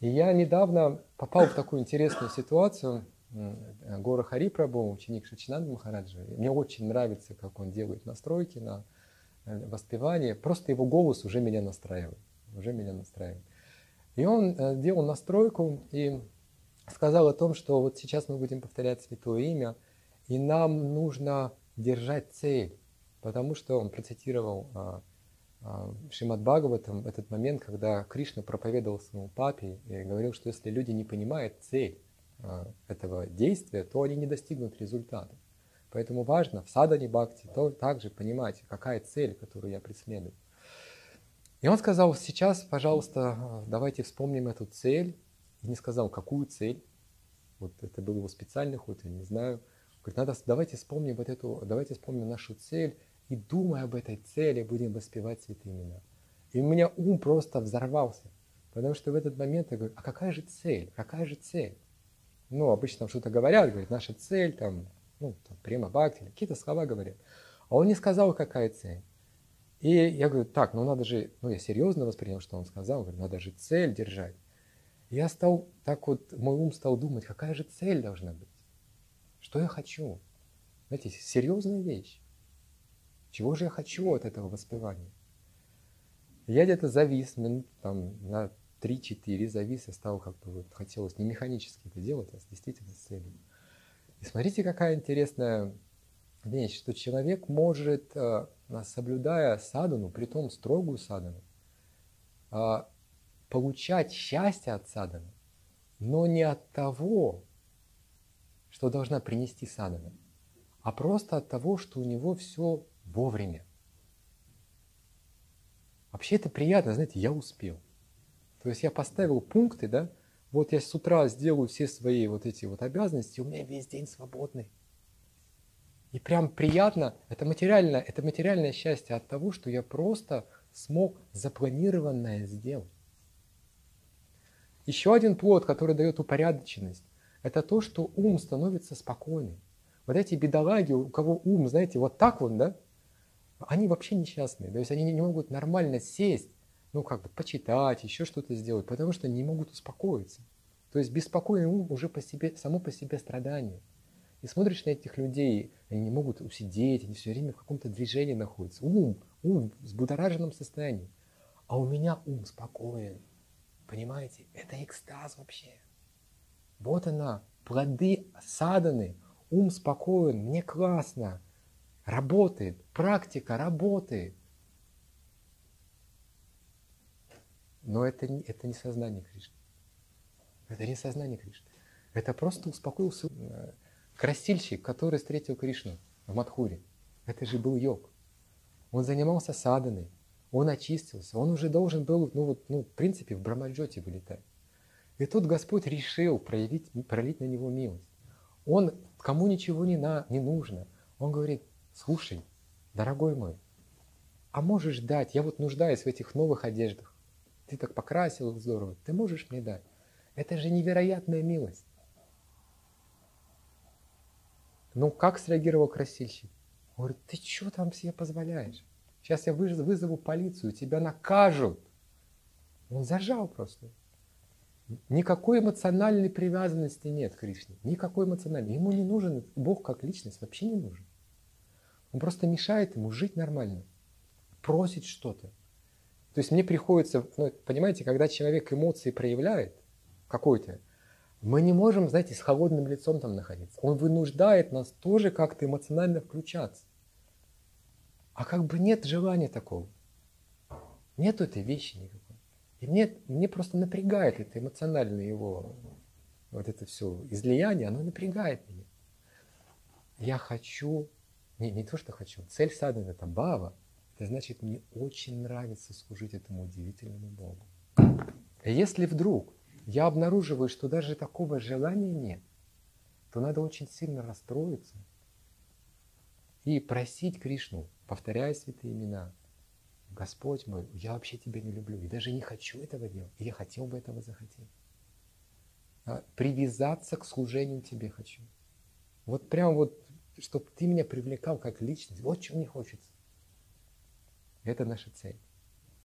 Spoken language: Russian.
И я недавно попал в такую интересную ситуацию. Гора Харипрабу, ученик Шачинанда Махараджа. Мне очень нравится, как он делает настройки на э, воспевание. Просто его голос уже меня настраивает. Уже меня настраивает. И он э, делал настройку и сказал о том, что вот сейчас мы будем повторять Святое Имя, и нам нужно держать цель, потому что он процитировал а, Шримад Бхагаватам этот момент, когда Кришна проповедовал своему папе и говорил, что если люди не понимают цель а, этого действия, то они не достигнут результата. Поэтому важно в садане бхакти то также понимать, какая цель, которую я преследую. И он сказал, сейчас, пожалуйста, давайте вспомним эту цель. И не сказал, какую цель. Вот это был его специальный ход, я не знаю. Говорит, надо, давайте вспомним вот эту, давайте вспомним нашу цель и думая об этой цели, будем воспевать святые имена. И у меня ум просто взорвался. Потому что в этот момент я говорю, а какая же цель? Какая же цель? Ну, обычно там что-то говорят, говорят, наша цель, там, ну, там, према бхакти, какие-то слова говорят. А он не сказал, какая цель. И я говорю, так, ну надо же, ну я серьезно воспринял, что он сказал, говорю, надо же цель держать. Я стал, так вот, мой ум стал думать, какая же цель должна быть. Что я хочу? Знаете, серьезная вещь. Чего же я хочу от этого воспевания? Я где-то завис минут там, на 3-4 завис, я стал как бы вот, хотелось не механически это делать, а действительно целью. И смотрите, какая интересная вещь, что человек может, э, соблюдая садану, при том строгую садану, э, получать счастье от саданы, но не от того, что должна принести садана, а просто от того, что у него все вовремя. Вообще это приятно, знаете, я успел. То есть я поставил пункты, да, вот я с утра сделаю все свои вот эти вот обязанности, у меня весь день свободный. И прям приятно, это материальное, это материальное счастье от того, что я просто смог запланированное сделать. Еще один плод, который дает упорядоченность, это то, что ум становится спокойным. Вот эти бедолаги, у кого ум, знаете, вот так вот, да, они вообще несчастные. То есть они не могут нормально сесть, ну, как бы почитать, еще что-то сделать, потому что не могут успокоиться. То есть беспокойный ум уже по себе, само по себе страдание. И смотришь на этих людей, они не могут усидеть, они все время в каком-то движении находятся. Ум, ум в взбудораженном состоянии. А у меня ум спокоен. Понимаете? Это экстаз вообще. Вот она, плоды саданы, ум спокоен, мне классно, работает, практика работает. Но это не, это не сознание Кришны. Это не сознание Кришны. Это просто успокоился э, красильщик, который встретил Кришну в Мадхуре. Это же был йог. Он занимался саданой, он очистился, он уже должен был, ну вот, ну, в принципе, в Брамаджоте вылетать. И тут Господь решил проявить, пролить на него милость. Он кому ничего не, на, не нужно. Он говорит, слушай, дорогой мой, а можешь дать, я вот нуждаюсь в этих новых одеждах. Ты так покрасил их здорово, ты можешь мне дать. Это же невероятная милость. Ну, как среагировал красильщик? Он говорит, ты что там себе позволяешь? Сейчас я вызову полицию, тебя накажут. Он зажал просто. Никакой эмоциональной привязанности нет к Кришне. Никакой эмоциональной. Ему не нужен Бог как личность, вообще не нужен. Он просто мешает ему жить нормально. Просит что-то. То есть мне приходится, ну, понимаете, когда человек эмоции проявляет какой-то, мы не можем, знаете, с холодным лицом там находиться. Он вынуждает нас тоже как-то эмоционально включаться. А как бы нет желания такого. Нет этой вещи никакой. И мне, мне просто напрягает это эмоциональное его, вот это все излияние, оно напрягает меня. Я хочу, не, не то, что хочу, цель садханы – это бава. Это значит, мне очень нравится служить этому удивительному Богу. И если вдруг я обнаруживаю, что даже такого желания нет, то надо очень сильно расстроиться и просить Кришну, повторяя святые имена – Господь мой, я вообще тебя не люблю, и даже не хочу этого делать, и я хотел бы этого захотеть. А привязаться к служению тебе хочу. Вот прям вот, чтобы ты меня привлекал как личность, вот что мне хочется. Это наша цель.